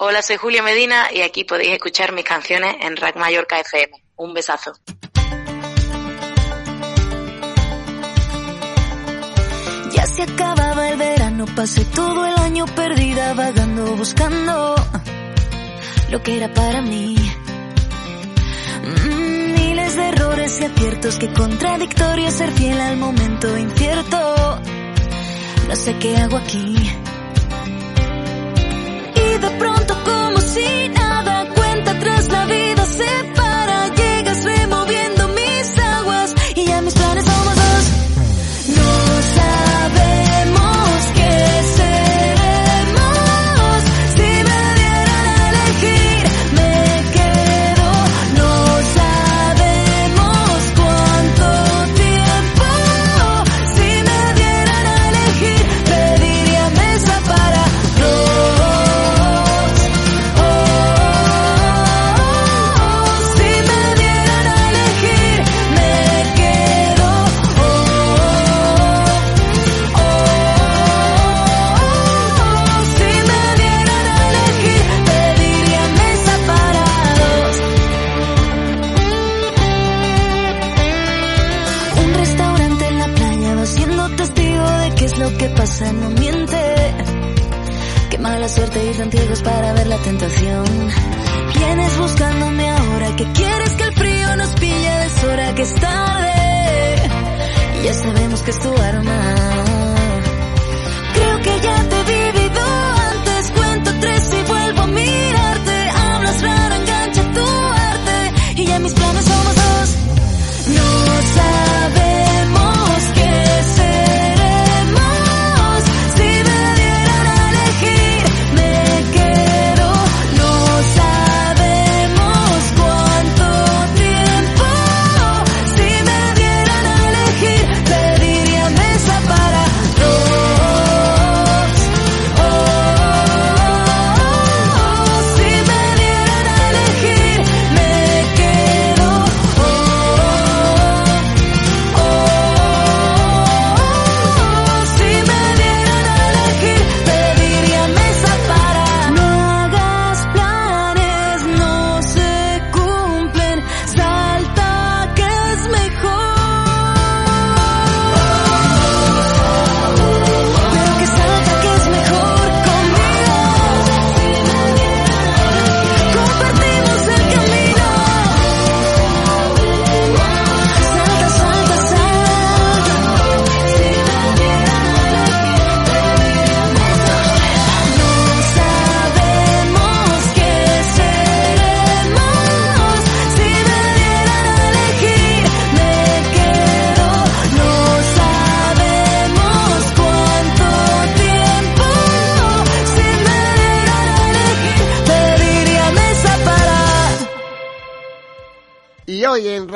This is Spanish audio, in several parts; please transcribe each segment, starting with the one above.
Hola, soy Julia Medina y aquí podéis escuchar mis canciones en Rack Mallorca FM. Un besazo. Ya se acababa el verano, pasé todo el año perdida vagando buscando lo que era para mí. Mm, miles de errores y aciertos, que contradictorio ser fiel al momento incierto. No sé qué hago aquí. Pronto como si lo que pasa, no miente. Qué mala suerte ir tan ciegos para ver la tentación. Vienes buscándome ahora, que quieres que el frío nos pille a deshora, que es tarde. Y ya sabemos que es tu arma. Creo que ya te he vivido antes, cuento tres y vuelvo a mirarte. Hablas raro, engancha tu arte, y ya mis planes somos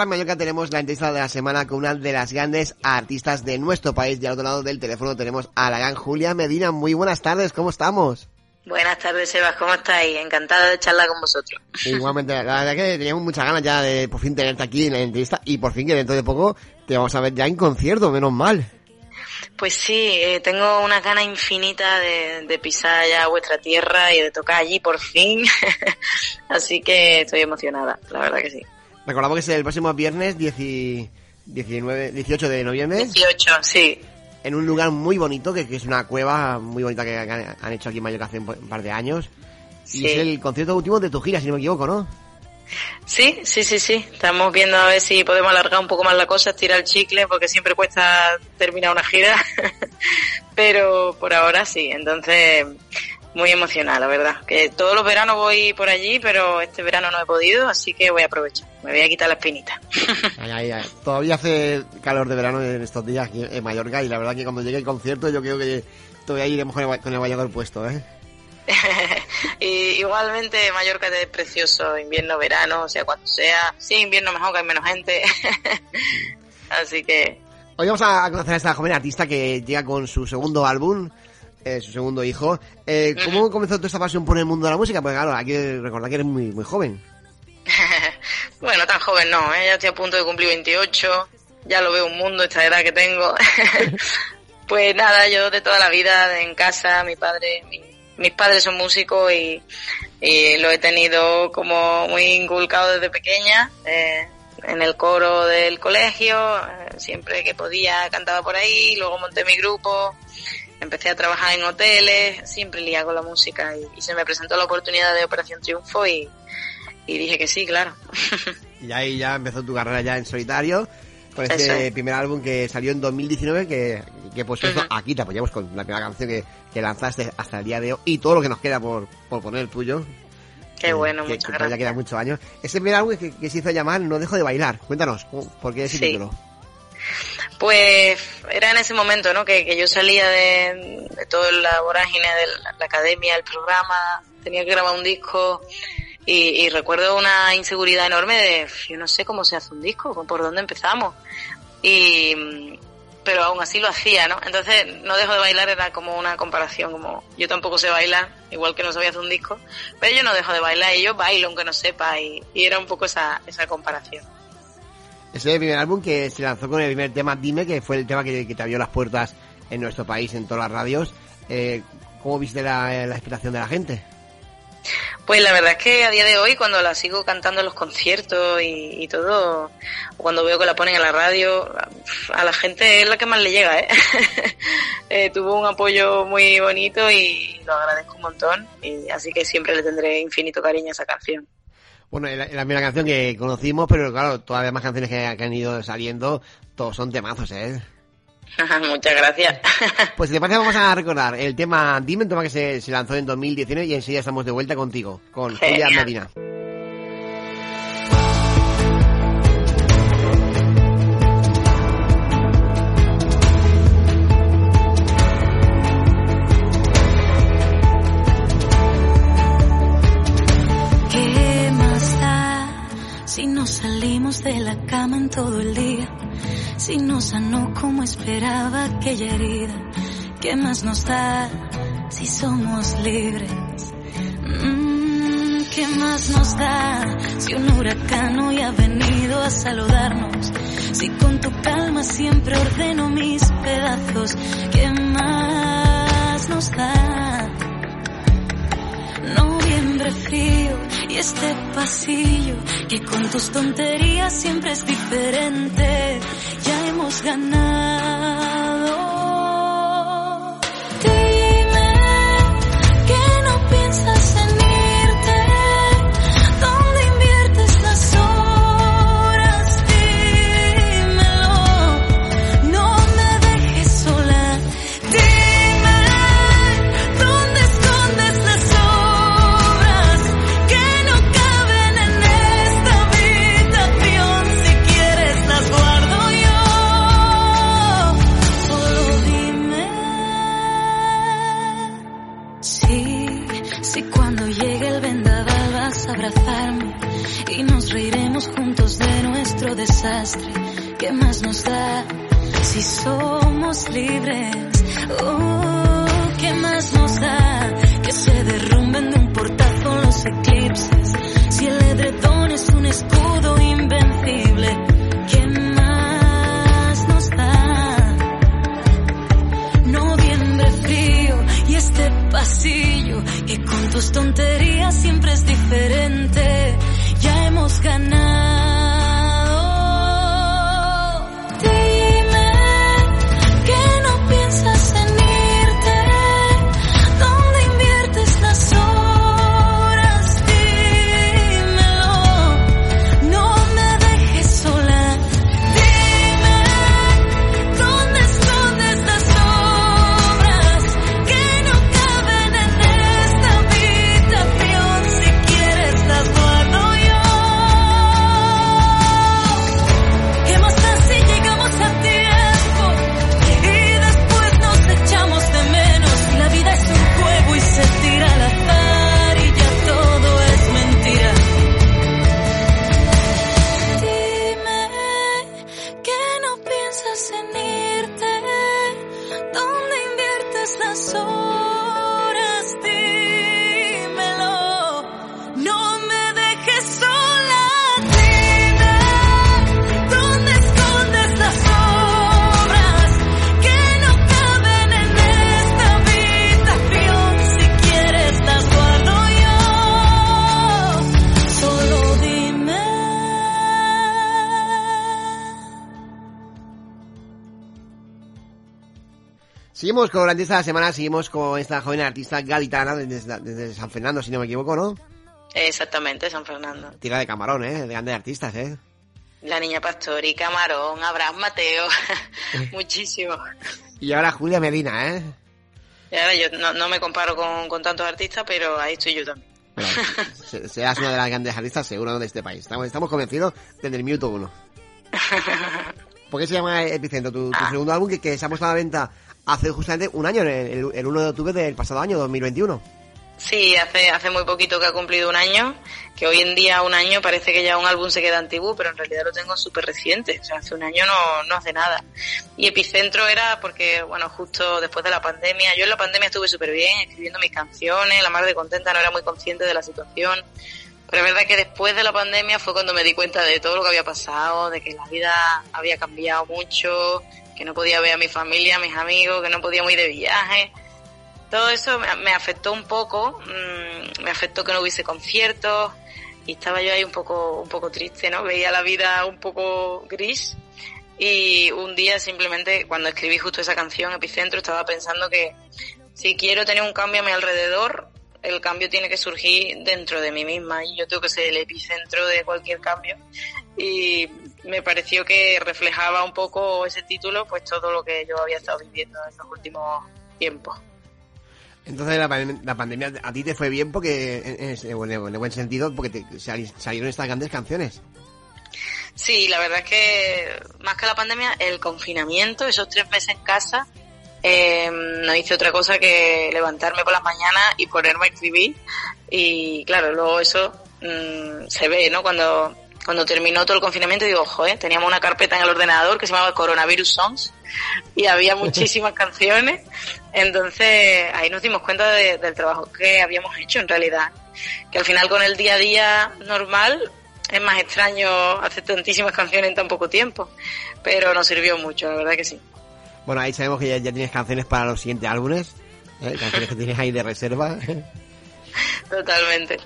Ram Mallorca tenemos la entrevista de la semana con una de las grandes artistas de nuestro país. Y al otro lado del teléfono tenemos a la gran Julia Medina. Muy buenas tardes, ¿cómo estamos? Buenas tardes, Sebas, ¿cómo estáis? Encantada de charlar con vosotros. Igualmente, la verdad que teníamos muchas ganas ya de por fin tenerte aquí en la entrevista y por fin que dentro de poco te vamos a ver ya en concierto, menos mal. Pues sí, eh, tengo unas ganas infinitas de, de pisar ya vuestra tierra y de tocar allí por fin. Así que estoy emocionada, la verdad que sí. Recordamos que es el próximo viernes 10 y- 19, 18 de noviembre 18, sí. en un lugar muy bonito, que, que es una cueva muy bonita que han, han hecho aquí en Mallorca hace un par de años. Sí. Y es el concierto último de tu gira, si no me equivoco, ¿no? Sí, sí, sí, sí. Estamos viendo a ver si podemos alargar un poco más la cosa, estirar el chicle, porque siempre cuesta terminar una gira. Pero por ahora sí. Entonces, muy emocionada, la verdad. Que todos los veranos voy por allí, pero este verano no he podido, así que voy a aprovechar. Me voy a quitar la espinita. Ay, ay, ay. Todavía hace calor de verano en estos días aquí en Mallorca y la verdad que cuando llegue el concierto yo creo que todavía iremos con el, con el bañador puesto, ¿eh? y igualmente Mallorca es precioso, invierno, verano, o sea, cuando sea. Sí, invierno mejor que hay menos gente. Así que Hoy vamos a conocer a esta joven artista que llega con su segundo álbum, eh, su segundo hijo. Eh, ¿Cómo comenzó toda esta pasión por el mundo de la música? Porque claro, hay que recordar que eres muy, muy joven. Bueno, tan joven no, ¿eh? ya estoy a punto de cumplir 28, ya lo veo un mundo esta edad que tengo. pues nada, yo de toda la vida en casa, mi padre, mi, mis padres son músicos y, lo he tenido como muy inculcado desde pequeña. Eh, en el coro del colegio, eh, siempre que podía cantaba por ahí, luego monté mi grupo, empecé a trabajar en hoteles, siempre lía con la música y, se me presentó la oportunidad de Operación Triunfo y, dije que sí, claro. Y ahí ya empezó tu carrera ya en solitario, con este primer álbum que salió en 2019, que, que pues eso, aquí te apoyamos con la primera canción que, que, lanzaste hasta el día de hoy y todo lo que nos queda por, por poner tuyo. Qué bueno, muchas gracias. Ya queda muchos años. Ese primer álbum que, se hizo llamar No dejo de bailar. Cuéntanos, ¿por qué ese título? Pues era en ese momento, ¿no? Que, yo salía de, de toda la vorágine de la, academia, el programa, tenía que grabar un disco y, recuerdo una inseguridad enorme de, yo no sé cómo se hace un disco, por dónde empezamos. Y, pero aún así lo hacía, ¿no? Entonces, no dejo de bailar era como una comparación, como yo tampoco sé bailar, igual que no sabía hacer un disco, pero yo no dejo de bailar y yo bailo aunque no sepa y, era un poco esa, esa comparación. Ese es el primer álbum que se lanzó con el primer tema Dime, que fue el tema que, te abrió las puertas en nuestro país, en todas las radios. Eh, ¿Cómo viste la, la expectación de la gente? Pues la verdad es que a día de hoy, cuando la sigo cantando en los conciertos y, todo, cuando veo que la ponen en la radio, a la gente es la que más le llega, ¿eh? eh tuvo un apoyo muy bonito y lo agradezco un montón, y así que siempre le tendré infinito cariño a esa canción. Bueno, es la, primera canción que conocimos, pero claro, todas las demás canciones que, que han ido saliendo, todos son temazos, ¿eh? Muchas gracias. Pues si te parece vamos a recordar el tema Dime, un tema que se, se lanzó en 2019 y enseguida estamos de vuelta contigo, con Julia Medina. Si no salimos de la cama en todo el día? Si no sanó como esperaba aquella herida, ¿qué más nos da si somos libres? Mm, ¿Qué más nos da si un huracán hoy ha venido a saludarnos? Si con tu calma siempre ordeno mis pedazos, ¿qué más nos da? Noviembre frío y este pasillo que con tus tonterías siempre es diferente ya hemos ganado. Desastre, ¿qué más nos da si somos libres? Oh, Seguimos con de la semana, seguimos con esta joven artista gaditana desde, desde San Fernando, si no me equivoco, ¿no? Exactamente, San Fernando. Tira de camarón, ¿eh? De grandes artistas, ¿eh? La Niña Pastori, Camarón, Abraham Mateo, muchísimo. Y ahora Julia Medina, ¿eh? Y ahora yo no, no me comparo con, con, tantos artistas, pero ahí estoy yo también. Seas una de las grandes artistas seguro de este país. Estamos, estamos convencidos desde el minuto uno. ¿Por qué se llama Epicentro? Tu, tu ah. segundo álbum que, que se ha puesto a la venta hace justamente un año, el, el 1 de octubre del pasado año, 2021. Sí, hace, hace muy poquito que ha cumplido un año, que hoy en día un año parece que ya un álbum se queda antiguo, pero en realidad lo tengo súper reciente, o sea, hace un año no, no hace nada. Y Epicentro era porque, bueno, justo después de la pandemia, yo en la pandemia estuve súper bien, escribiendo mis canciones, la madre de contenta, no era muy consciente de la situación, pero es verdad que después de la pandemia fue cuando me di cuenta de todo lo que había pasado, de que la vida había cambiado mucho, que no podía ver a mi familia, a mis amigos, que no podía ir de viaje todo eso me afectó un poco, mm, me afectó que no hubiese conciertos y estaba yo ahí un poco, un poco triste, ¿no? Veía la vida un poco gris y un día simplemente cuando escribí justo esa canción, Epicentro, estaba pensando que si quiero tener un cambio a mi alrededor, el cambio tiene que surgir dentro de mí misma y yo tengo que ser el epicentro de cualquier cambio y me pareció que reflejaba un poco ese título pues todo lo que yo había estado viviendo en los últimos tiempos. Entonces la, la, pandemia a ti te fue bien porque, en, en, buen sentido, porque te salieron estas grandes canciones. Sí, la verdad es que más que la pandemia, el confinamiento, esos tres meses en casa, eh, no hice otra cosa que levantarme por las mañanas y ponerme a escribir. Y claro, luego eso mmm, se ve, ¿no? Cuando cuando terminó todo el confinamiento, digo, joder, teníamos una carpeta en el ordenador que se llamaba Coronavirus Songs y había muchísimas canciones. Entonces ahí nos dimos cuenta del trabajo que habíamos hecho en realidad. Que al final con el día a día normal es más extraño hacer tantísimas canciones en tan poco tiempo. Pero nos sirvió mucho, la verdad que sí. Bueno, ahí sabemos que ya, tienes canciones para los siguientes álbumes. ¿eh? Canciones que tienes ahí de reserva. Totalmente.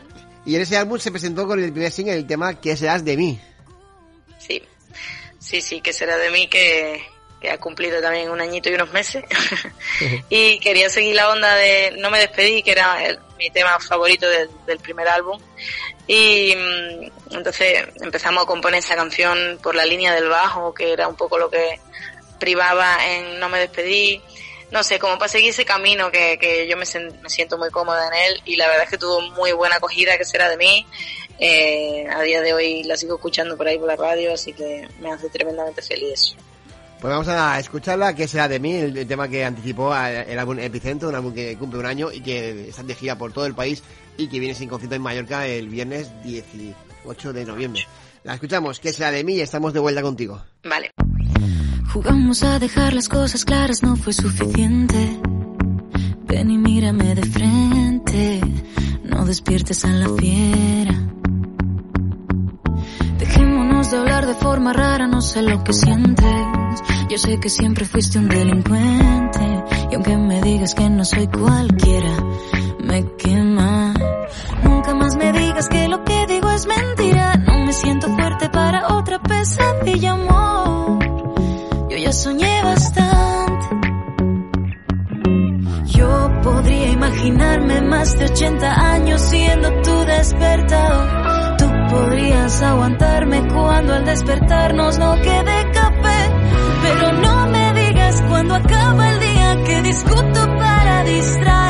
Y en ese álbum se presentó con el primer single el tema ¿Qué serás de mí? Sí, sí, sí, ¿Qué será de mí? Que, que ha cumplido también un añito y unos meses. y quería seguir la onda de No me despedí, que era mi tema favorito del, primer álbum. Y mm, entonces empezamos a componer esa canción por la línea del bajo, que era un poco lo que privaba en No me despedí no sé, como para seguir ese camino que, que yo me, me, siento muy cómoda en él y la verdad es que tuvo muy buena acogida que será de mí. Eh, a día de hoy la sigo escuchando por ahí por la radio, así que me hace tremendamente feliz Pues vamos a escucharla, que será de mí, el, tema que anticipó el álbum Epicentro, un álbum que cumple un año y que está de gira por todo el país y que viene sin concierto en Mallorca el viernes 18 de noviembre. La escuchamos, que será de mí y estamos de vuelta contigo. Vale. Jugamos a dejar las cosas claras, no fue suficiente. Ven y mírame de frente, no despiertes a la fiera. Dejémonos de hablar de forma rara, no sé lo que sientes. Yo sé que siempre fuiste un delincuente, y aunque me digas que no soy cualquiera, me quema. Nunca más me digas que lo que digo es mentira, no me siento fuerte para otra pesadilla, amor ya soñé bastante. Yo podría imaginarme más de 80 años siendo tu despertador. Tú podrías aguantarme cuando al despertarnos no quede café. Pero no me digas cuando acaba el día que discuto para distraerme.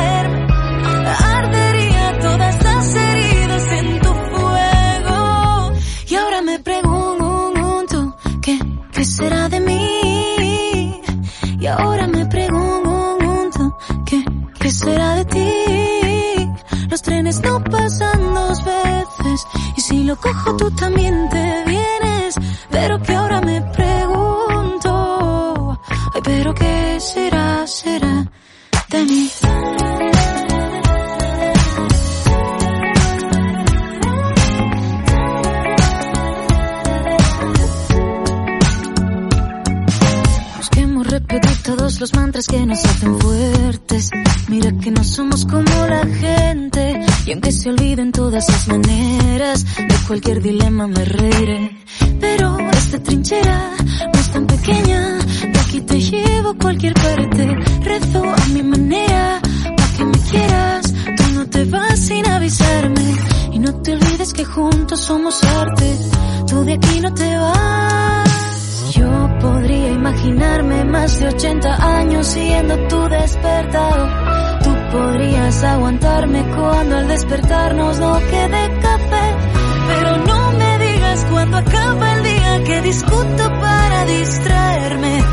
Lo cojo tú también despertarnos no quede café. Pero no me digas cuando acaba el día que discuto para distraerme.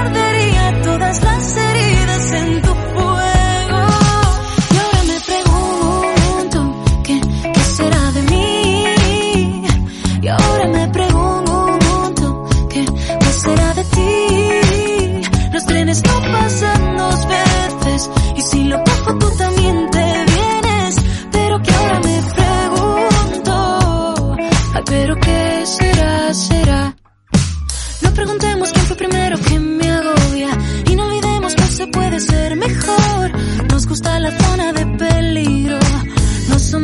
Ardería todas las heridas en tu fuego.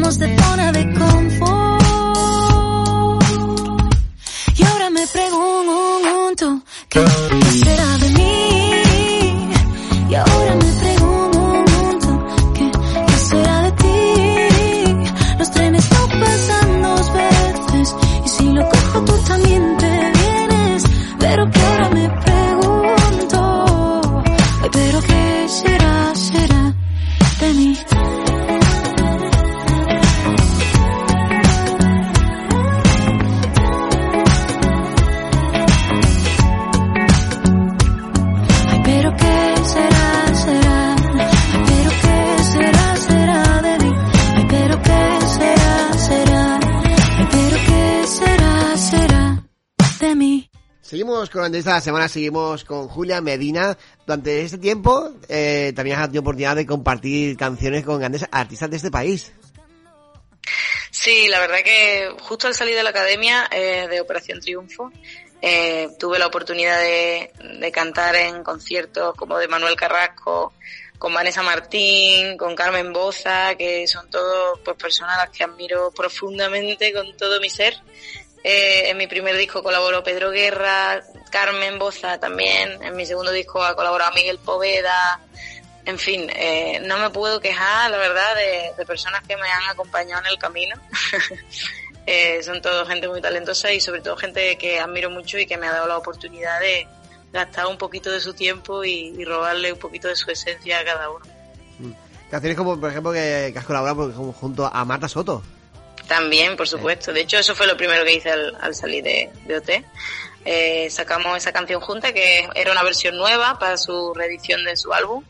Somos de zona de confort. Seguimos con la entrevista de la semana, seguimos con Julia Medina. Durante este tiempo eh, también has tenido oportunidad de compartir canciones con grandes artistas de este país. Sí, la verdad que justo al salir de la academia eh, de Operación Triunfo eh, tuve la oportunidad de, de cantar en conciertos como de Manuel Carrasco, con Vanessa Martín, con Carmen Boza, que son todos pues personas a las que admiro profundamente con todo mi ser. Eh, en mi primer disco colaboró Pedro Guerra, Carmen Boza también, en mi segundo disco ha colaborado Miguel Poveda, en fin, eh, no me puedo quejar, la verdad, de, personas que me han acompañado en el camino. Eh, son todos gente muy talentosa y sobre todo gente que admiro mucho y que me ha dado la oportunidad de gastar un poquito de su tiempo y, robarle un poquito de su esencia a cada uno. Canciones como, por ejemplo, que, que has colaborado junto a Marta Soto. También, por supuesto. De hecho, eso fue lo primero que hice al, al salir de, de OT. Eh, sacamos esa canción junta, que era una versión nueva para su reedición de su álbum.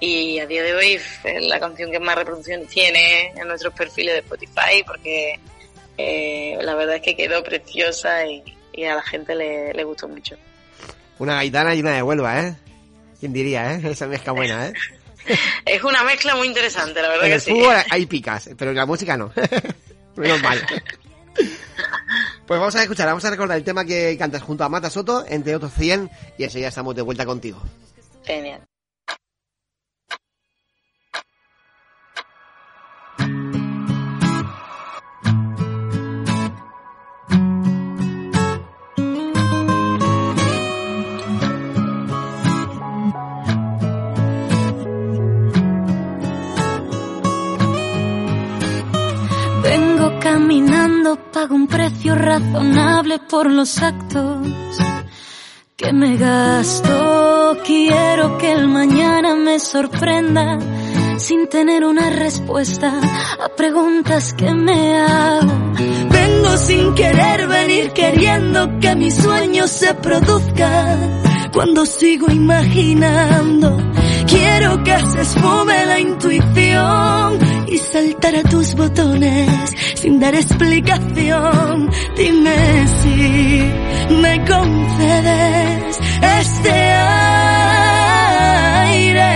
Y a día de hoy es la canción que más reproducción tiene en nuestros perfiles de Spotify, porque eh, la verdad es que quedó preciosa y, y a la gente le, le gustó mucho. Una gaitana y una de Huelva, ¿eh? ¿Quién diría, eh? Esa mezcla buena, ¿eh? Es una mezcla muy interesante, la verdad En que el sí. fútbol hay picas, pero en la música no. Menos mal. Pues vamos a escuchar, vamos a recordar el tema que cantas junto a Marta Soto, entre otros 100, y enseguida estamos de vuelta contigo. Genial. Caminando, pago un precio razonable por los actos que me gasto. Quiero que el mañana me sorprenda sin tener una respuesta a preguntas que me hago. Vengo sin querer venir queriendo que mis sueños se produzcan cuando sigo imaginando. Quiero que se esfume la intuición y saltar a tus botones sin dar explicación. Dime si me concedes este aire.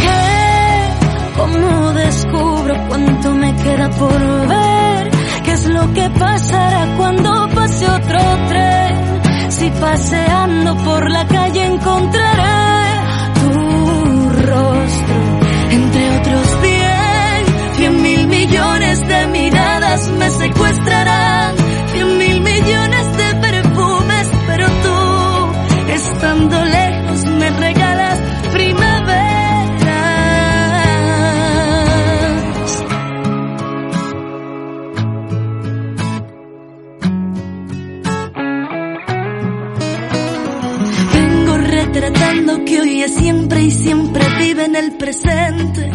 ¿Qué? ¿Cómo descubro cuánto me queda por ver? ¿Qué es lo que pasará cuando pase otro tren? Si paseando por la calle encontraré tu rostro. Entre otros cien, cien mil millones de miradas me secuestrarán, presente,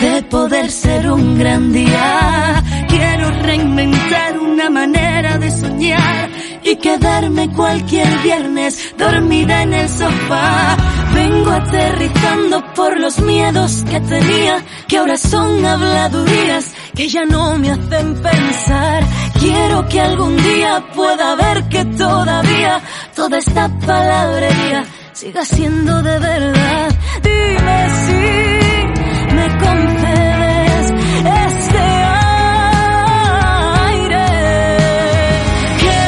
de poder ser un gran día. Quiero reinventar una manera de soñar y quedarme cualquier viernes dormida en el sofá. Vengo aterrizando por los miedos que tenía, que ahora son habladurías que ya no me hacen pensar. Quiero que algún día pueda ver que todavía toda esta palabrería siga siendo de verdad. Dime si me concedes este aire. Que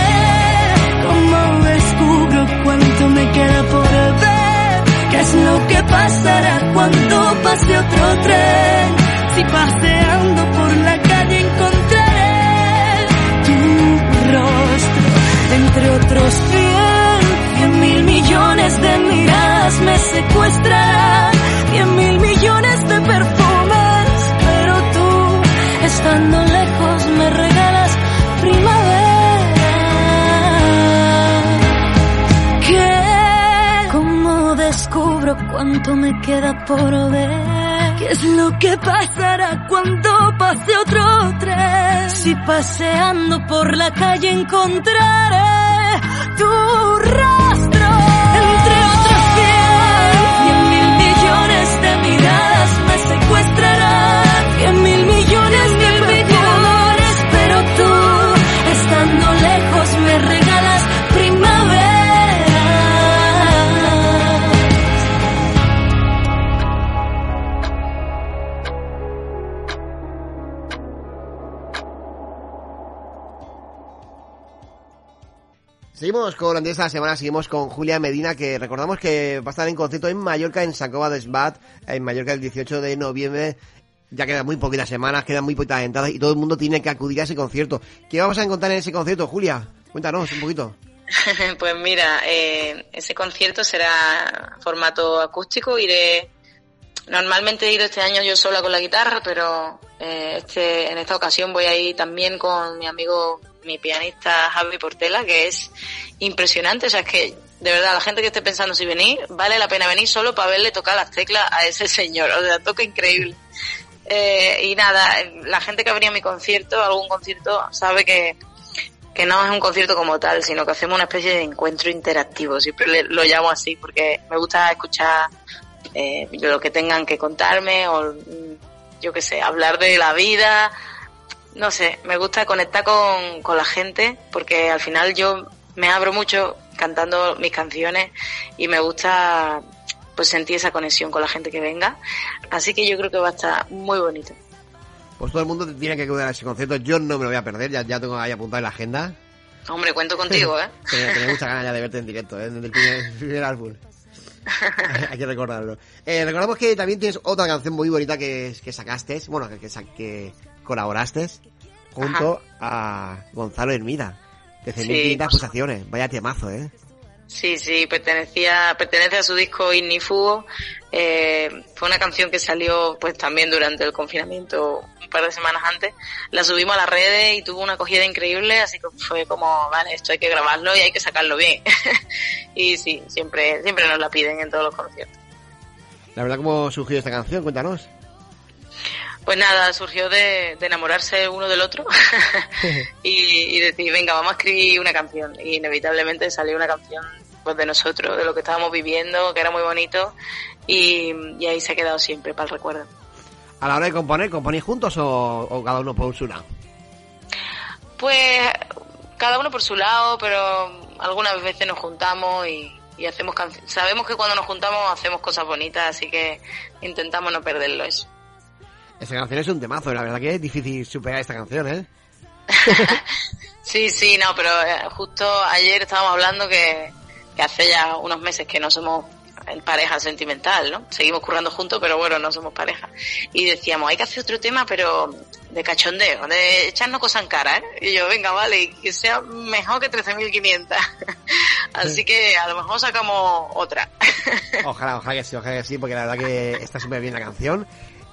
como descubro cuánto me queda por ver. ¿Qué es lo que pasará cuando pase otro tren? Si paseando descubro cuánto me queda por ver? ¿Qué es lo que pasará cuando pase otro tren? Si paseando por la calle encontraré tu rastro Seguimos con la esta semana, seguimos con Julia Medina, que recordamos que va a estar en concierto en Mallorca, en San Cova de Sbat, en Mallorca el 18 de noviembre. Ya quedan muy poquitas semanas, quedan muy poquitas entradas y todo el mundo tiene que acudir a ese concierto. ¿Qué vamos a encontrar en ese concierto, Julia? Cuéntanos un poquito. Pues mira, eh, ese concierto será formato acústico. Iré, normalmente he ido este año yo sola con la guitarra, pero eh, este, en esta ocasión voy a ir también con mi amigo, mi pianista Javi Portela, que es impresionante. O sea, es que de verdad, la gente que esté pensando si venir, vale la pena venir solo para verle tocar las teclas a ese señor. O sea, toca increíble. Eh, y nada, la gente que venido a mi concierto, algún concierto, sabe que, que no es un concierto como tal, sino que hacemos una especie de encuentro interactivo. Siempre lo llamo así porque me gusta escuchar eh, lo que tengan que contarme o mm, yo qué sé, hablar de la vida. No sé, me gusta conectar con, con la gente porque al final yo me abro mucho cantando mis canciones y me gusta pues sentir esa conexión con la gente que venga. Así que yo creo que va a estar muy bonito. Pues todo el mundo tiene que acudir a ese concierto. Yo no me lo voy a perder, ya, ya tengo ahí apuntado en la agenda. Hombre, cuento contigo, ¿eh? Tenía, tenía muchas ganas ya de verte en directo, ¿eh? Desde el primer, primer álbum. Hay que recordarlo. Eh, recordamos que también tienes otra canción muy bonita que, que sacaste, bueno, que, que colaboraste junto a Gonzalo Hermida. De 100.500 Sí. pulsaciones. Vaya temazo, ¿eh? Sí, sí, pertenecía, pertenece a su disco Ignifugo. Eh, fue una canción que salió pues también durante el confinamiento, un par de semanas antes. La subimos a las redes y tuvo una acogida increíble, así que fue como, vale, esto hay que grabarlo y hay que sacarlo bien. y sí, siempre, siempre nos la piden en todos los conciertos. La verdad, ¿cómo surgió esta canción? Cuéntanos. Pues nada, surgió de, de enamorarse uno del otro y, y decir, venga, vamos a escribir una canción. Y inevitablemente salió una canción pues de nosotros, de lo que estábamos viviendo, que era muy bonito y, y ahí se ha quedado siempre para el recuerdo. A la hora de componer, ¿componéis juntos o, o cada uno por su lado? Pues cada uno por su lado, pero algunas veces nos juntamos y, y hacemos canciones. Sabemos que cuando nos juntamos hacemos cosas bonitas, así que intentamos no perderlo eso. Esta canción es un temazo, la verdad que es difícil superar esta canción, ¿eh? Sí, sí, no, pero eh, justo ayer estábamos hablando que, que hace ya unos meses que no somos en pareja sentimental, ¿no? Seguimos currando juntos, pero bueno, no somos pareja. Y decíamos, hay que hacer otro tema, pero de cachondeo, de echarnos cosas en cara, ¿eh? Y yo, venga, vale, que sea mejor que 13.500. Así que a lo mejor sacamos otra. Ojalá, ojalá que sí, ojalá que sí, porque la verdad que está súper bien la canción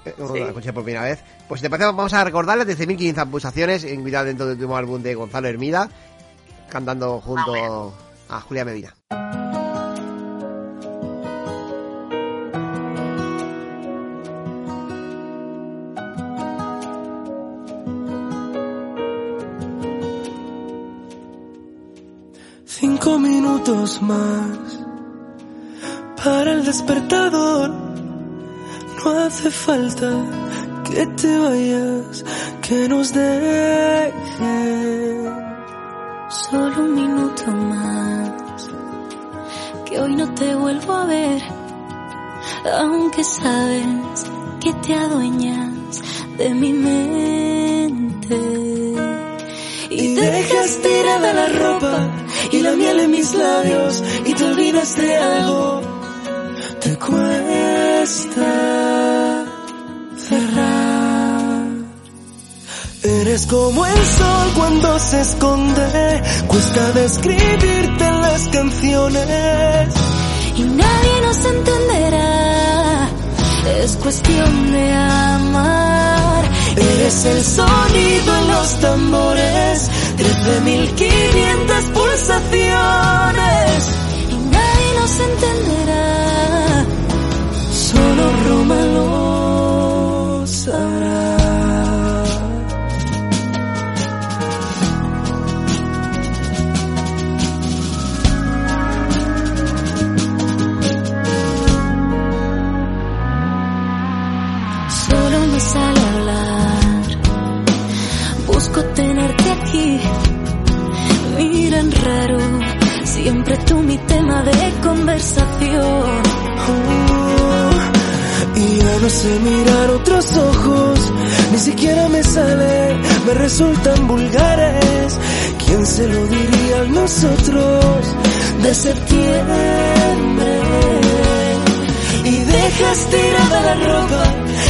sí. escuché por primera vez. Pues si te parece, vamos a recordar las 13.500 pulsaciones invitadas dentro del último álbum de Gonzalo Hermida, cantando junto ah, a Julia Medina. Cinco minutos más para el despertador no hace falta que te vayas, que nos dejen. Solo un minuto más, que hoy no te vuelvo a ver, aunque sabes que te adueñas de mi mente. Y dejas tirada la ropa y la miel en mis labios y te olvidas de algo. Te cuesta Eres como el sol cuando se esconde, cuesta describirte en las canciones. Y nadie nos entenderá, es cuestión de amar. Eres el sonido en los tambores, 13.500 pulsaciones. Y nadie nos entenderá, Solo Roma resultan vulgares. ¿Quién se lo diría a nosotros de septiembre? Y dejas tirada la ropa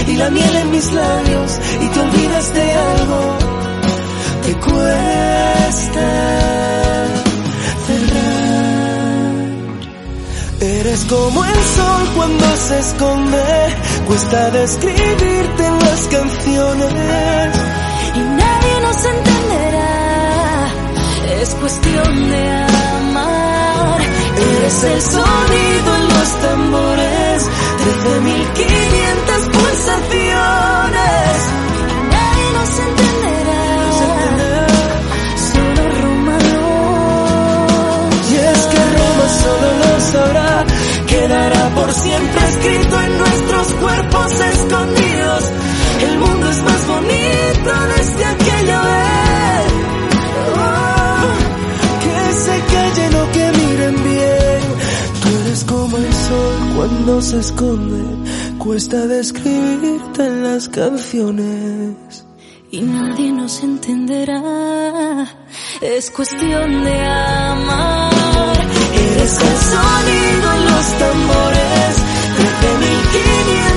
y la miel en mis labios y te olvidas de algo. Te cuesta cerrar. Eres como el sol cuando se esconde, cuesta describirte en las canciones. Cuestión de amar. Eres el sonido en los tambores, 13.500 pulsaciones. se esconde, cuesta describirte en las canciones. Y nadie nos entenderá, es cuestión de amar. Eres el sonido en los tambores, desde 1500.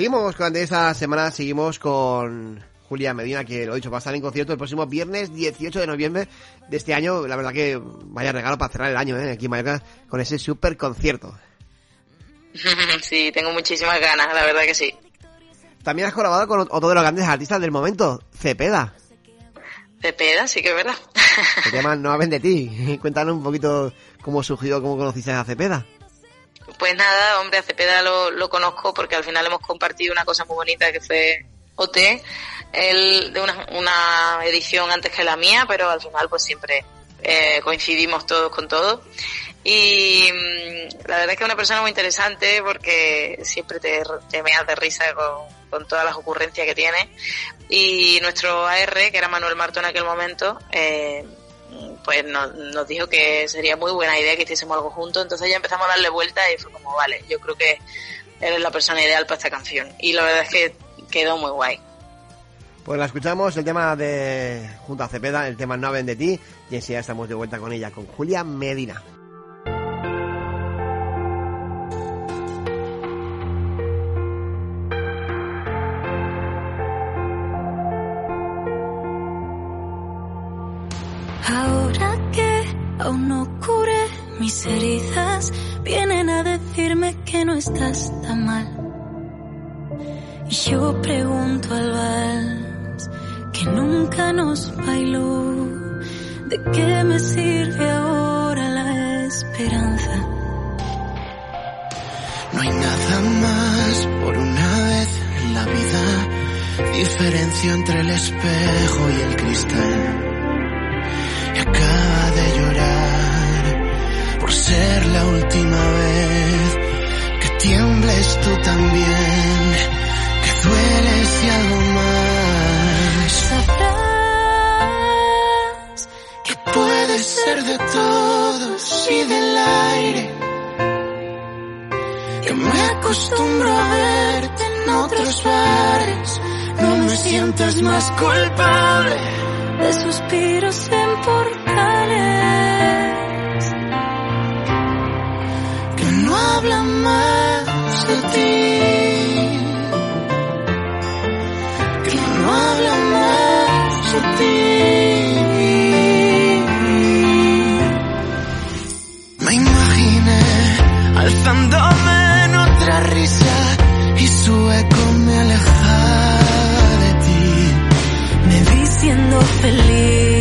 Seguimos durante esta semana, seguimos con Julia Medina, que lo he dicho, va a estar en concierto el próximo viernes 18 de noviembre de este año. La verdad que vaya regalo para cerrar el año, ¿eh? aquí en Mallorca, con ese super concierto. Sí, tengo muchísimas ganas, la verdad que sí. También has colaborado con otro de los grandes artistas del momento, Cepeda. Cepeda, sí que es verdad. Se llama No hablen de ti. Cuéntanos un poquito cómo surgió, cómo conociste a Cepeda. Pues nada, hombre, a Cepeda lo, lo conozco porque al final hemos compartido una cosa muy bonita que fue OT, él de una, una edición antes que la mía, pero al final pues siempre eh, coincidimos todos con todo. Y mm, la verdad es que es una persona muy interesante porque siempre te, te meas de risa con, con todas las ocurrencias que tiene. Y nuestro AR, que era Manuel Marto en aquel momento, eh, pues nos, nos dijo que sería muy buena idea que hiciésemos algo juntos. Entonces ya empezamos a darle vuelta y fue como, vale, yo creo que eres la persona ideal para esta canción. Y la verdad es que quedó muy guay. Pues la escuchamos, el tema de junto a Cepeda, el tema No hablen de ti, y enseguida estamos de vuelta con ella, con Julia Medina. Aún no curé mis heridas, vienen a decirme que no estás tan mal. Y yo pregunto al vals que nunca nos bailó, ¿de qué me sirve ahora la esperanza? No hay más por una vez en la vida. Diferencio entre el espejo y el cristal. Acaba de por ser la última vez que tiembles tú también, que dueles y algo más. Sabrás que puedes ser de todos y del aire. Que me acostumbro a verte en otros bares. No me sientas más culpable. de suspiros en portales. No hablan más de ti. Que no hablan más de ti. Me imaginé alzándome en otra risa y su eco me alejaba de ti. Me vi siendo feliz,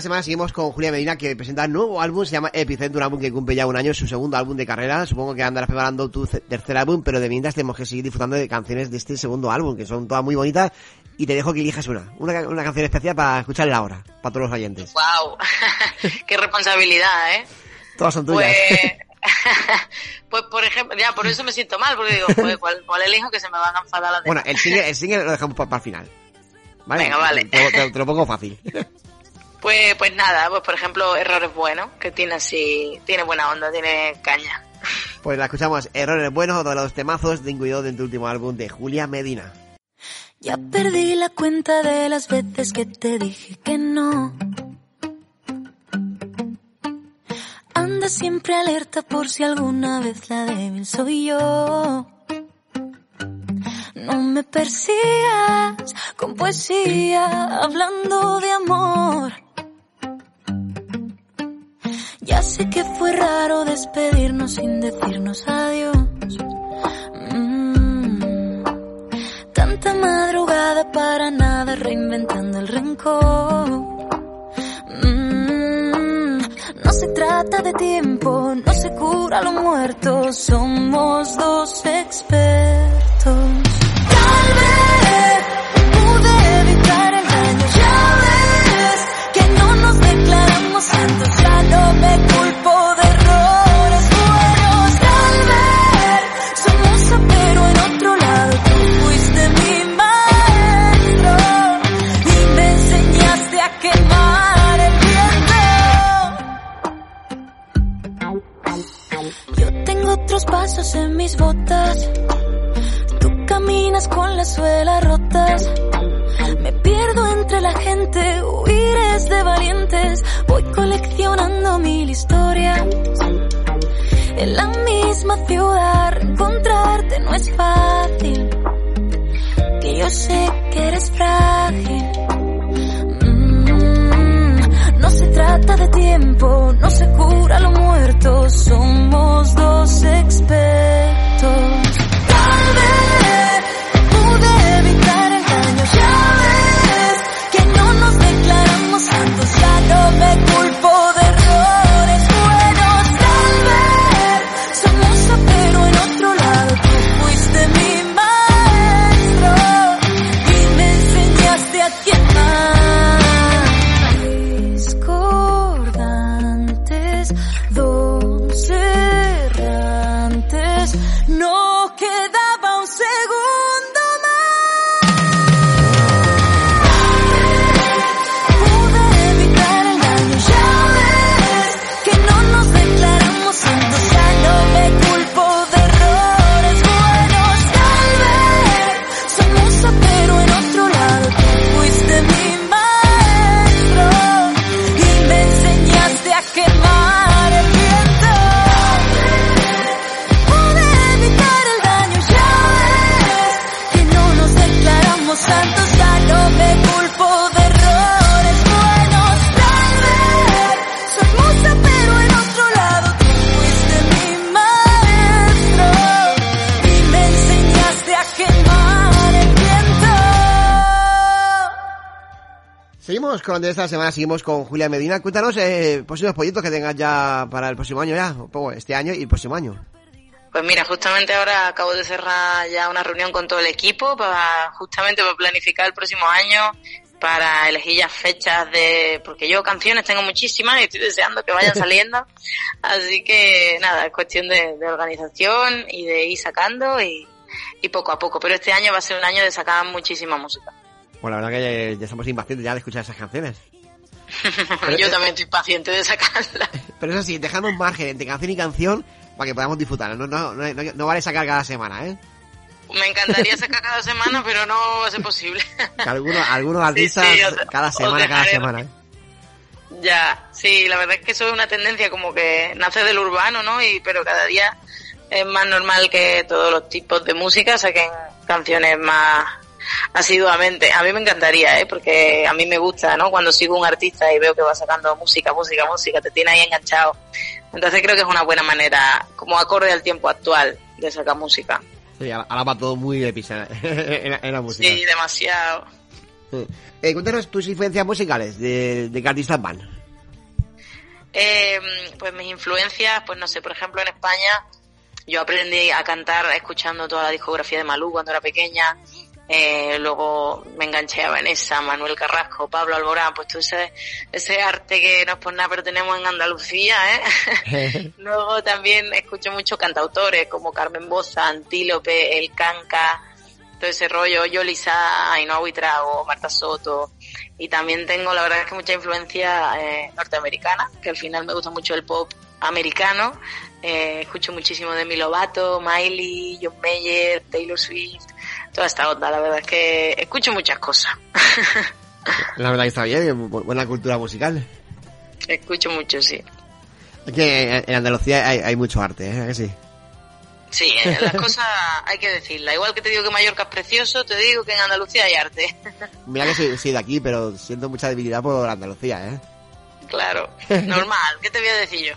la semana, seguimos con Julia Medina que presenta un nuevo álbum, se llama Epicenter, un álbum que cumple ya un año, su segundo álbum de carrera, supongo que andarás preparando tu ce- tercer álbum, pero de mientras tenemos que seguir disfrutando de canciones de este segundo álbum, que son todas muy bonitas, y te dejo que elijas una, una, una canción especial para escucharla ahora, para todos los oyentes. Wow, qué responsabilidad, ¿eh? Todas son tuyas. Pues, pues por ejemplo, ya por eso me siento mal, porque digo, pues, ¿cuál, cuál elijo que se me van a enfadar las bueno, el single, el single lo dejamos para, el final. ¿Vale? Venga, vale. Te, te- te lo pongo fácil. Pues, pues nada, pues por ejemplo, Errores Buenos, que tiene así, tiene buena onda, tiene caña. Pues la escuchamos, Errores Buenos, otro de los temazos de incluido en tu último álbum de Julia Medina. Ya perdí la cuenta de las veces que te dije que no. Anda siempre alerta por si alguna vez la débil soy yo. No me persigas con poesía hablando de amor. Ya sé que fue raro despedirnos sin decirnos adiós. Mm. Tanta madrugada para nada reinventando el rencor. Mm, No se trata de tiempo, no se cura lo muerto, somos dos expertos. Mis botas. Tú caminas con las suelas rotas. Me pierdo entre la gente, huir es de valientes. Voy coleccionando mil historias. En la misma ciudad, encontrarte no es fácil. Que yo sé que eres frágil. Trata de tiempo, no se cura lo muerto. Somos dos expertos. Seguimos con esta semana, seguimos con Julia Medina. Cuéntanos eh, próximos proyectos que tengas ya para el próximo año ya, este año y el próximo año. Pues mira, justamente ahora acabo de cerrar ya una reunión con todo el equipo para justamente para planificar el próximo año, para elegir ya fechas de, porque yo canciones tengo muchísimas y estoy deseando que vayan saliendo. Así que nada, es cuestión de, organización y de ir sacando y, y, poco a poco. Pero este año va a ser un año de sacar muchísima música. Bueno, la verdad que ya, estamos impacientes ya de escuchar esas canciones. yo también estoy paciente de sacarlas. Pero eso sí, dejando un margen entre canción y canción para que podamos disfrutar. No, no, no, no, vale sacar cada semana, ¿eh? Me encantaría sacar cada semana, pero no va a ser posible. algunos, algunos artistas cada semana, cada semana, ¿eh? Ya, sí, la verdad es que eso es una tendencia como que nace del urbano, ¿no? Y pero cada día es más normal que todos los tipos de música saquen canciones más asiduamente. A mí me encantaría, ¿eh? Porque a mí me gusta, ¿no? Cuando sigo un artista y veo que va sacando música, música, música, te tiene ahí enganchado. Entonces creo que es una buena manera, como acorde al tiempo actual, de sacar música. Sí, ahora va todo muy de pisa en, la música. Sí, demasiado. Eh, cuéntanos tus influencias musicales, de, de qué artistas van. Eh, pues mis influencias, pues no sé, por ejemplo en España yo aprendí a cantar escuchando toda la discografía de Malú cuando era pequeña, eh, luego me enganché a Vanessa, Manuel Carrasco, Pablo Alborán, pues todo ese, ese arte que no es por nada, pero tenemos en Andalucía, ¿eh? luego también escucho muchos cantautores como Carmen Boza, Antílope, El Canca, todo ese rollo, Yolisa, Ainhoa Buitrago, Marta Soto, y también tengo la verdad es que mucha influencia eh, norteamericana, que al final me gusta mucho el pop americano, eh, escucho muchísimo de Milovato, Miley, John Mayer, Taylor Swift, toda esta onda. La verdad es que escucho muchas cosas. La verdad que está bien, buena cultura musical. Escucho mucho, sí. Es que en Andalucía hay, mucho arte, ¿eh? sí? Sí, eh, las cosas hay que decirlas. Igual que te digo que Mallorca es precioso, te digo que en Andalucía hay arte. Mira que soy, de aquí, pero siento mucha debilidad por Andalucía, ¿eh? Claro, normal. ¿Qué te voy a decir yo?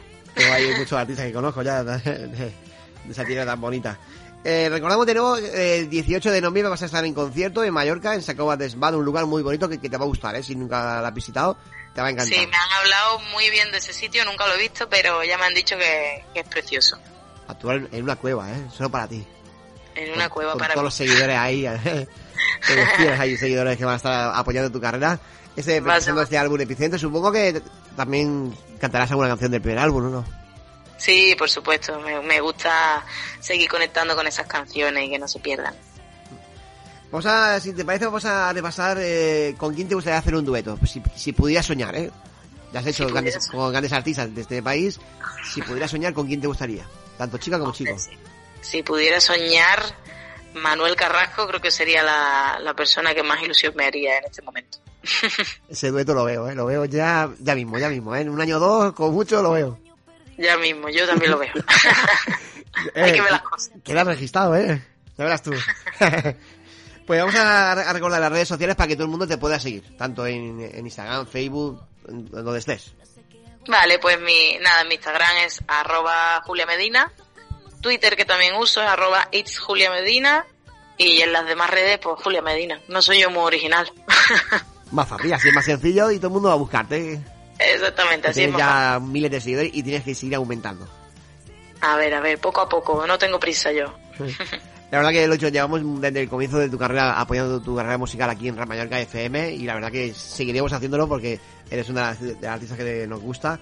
hay muchos artistas que conozco ya de, de esa tierra tan bonita. Eh, recordamos de nuevo, el 18 de noviembre vas a estar en concierto en Mallorca, en Sacova de un lugar muy bonito que, te va a gustar, ¿eh? Si nunca lo has visitado, te va a encantar. Sí, me han hablado muy bien de ese sitio, nunca lo he visto, pero ya me han dicho que, es precioso. Actuar en una cueva, ¿eh? Solo para ti. En una cueva con para todos los seguidores ahí, ¿eh? tienes ahí seguidores que van a estar apoyando tu carrera. Este, este álbum Epicentro, supongo que también cantarás alguna canción del primer álbum, ¿no? Sí, por supuesto. Me, gusta seguir conectando con esas canciones y que no se pierdan. Vamos a, si te parece, vamos a repasar eh, con quién te gustaría hacer un dueto. Si, si pudieras soñar, ¿eh? Ya has hecho grandes, con grandes artistas de este país. Si pudieras soñar, ¿con quién te gustaría? Tanto chica como chico. Si pudiera soñar, Manuel Carrasco creo que sería la, la persona que más ilusión me haría en este momento. Ese dueto lo veo, ¿eh? Lo veo ya, ya mismo, ya mismo, ¿eh? En un año o dos, con mucho, lo veo. Ya mismo, yo también lo veo. Hay que ver las cosas. Queda registrado, ¿eh? Ya verás tú. pues vamos a, recordar las redes sociales para que todo el mundo te pueda seguir, tanto en, Instagram, Facebook, donde estés. Vale, pues mi, nada, mi Instagram es arroba Julia Medina, Twitter que también uso es arroba it's Julia Medina y en las demás redes pues Julia Medina. No soy yo muy original. más fácil, así es más sencillo y todo el mundo va a buscarte. Exactamente, así tienes ya miles de seguidores y tienes que seguir aumentando. A ver, a ver, poco a poco, no tengo prisa yo. La verdad que lo hecho, llevamos desde el comienzo de tu carrera apoyando tu carrera musical aquí en Mallorca FM y la verdad que seguiremos haciéndolo porque eres una de las, artistas que nos gusta.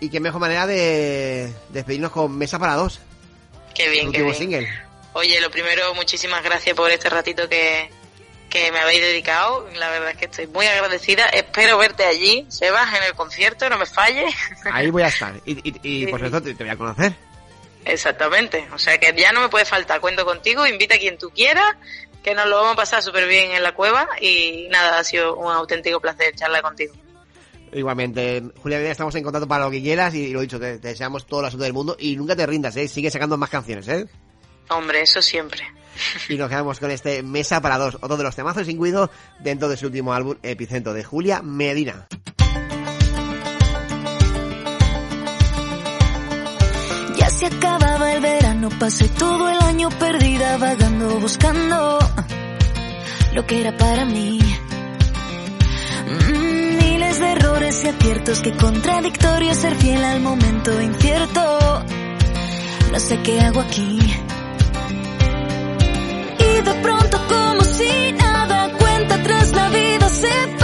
Y qué mejor manera de despedirnos con Mesa para dos. Qué bien, qué bien. Single. Oye, lo primero, muchísimas gracias por este ratito que, que me habéis dedicado. La verdad es que estoy muy agradecida. Espero verte allí, Sebas, en el concierto, no me falles. Ahí voy a estar. Y, por eso te, voy a conocer. Exactamente. O sea que ya no me puede faltar. Cuento contigo, invita a quien tú quieras, que nos lo vamos a pasar súper bien en la cueva. Y nada, ha sido un auténtico placer charlar contigo. Igualmente, Julia, estamos en contacto para lo que quieras y lo dicho, te, deseamos todo la suerte del mundo y nunca te rindas, ¿eh? Sigue sacando más canciones, ¿eh? Hombre, eso siempre. Y nos quedamos con este Mesa para dos, otro de los temazos incluidos dentro de su último álbum Epicentro de Julia Medina. Ya se acababa el verano, pasé todo el año perdida vagando, buscando lo que era para mí. Mm, miles de errores y aciertos, que contradictorio ser fiel al momento incierto. No sé qué hago aquí de pronto como si nada cuenta tras la vida se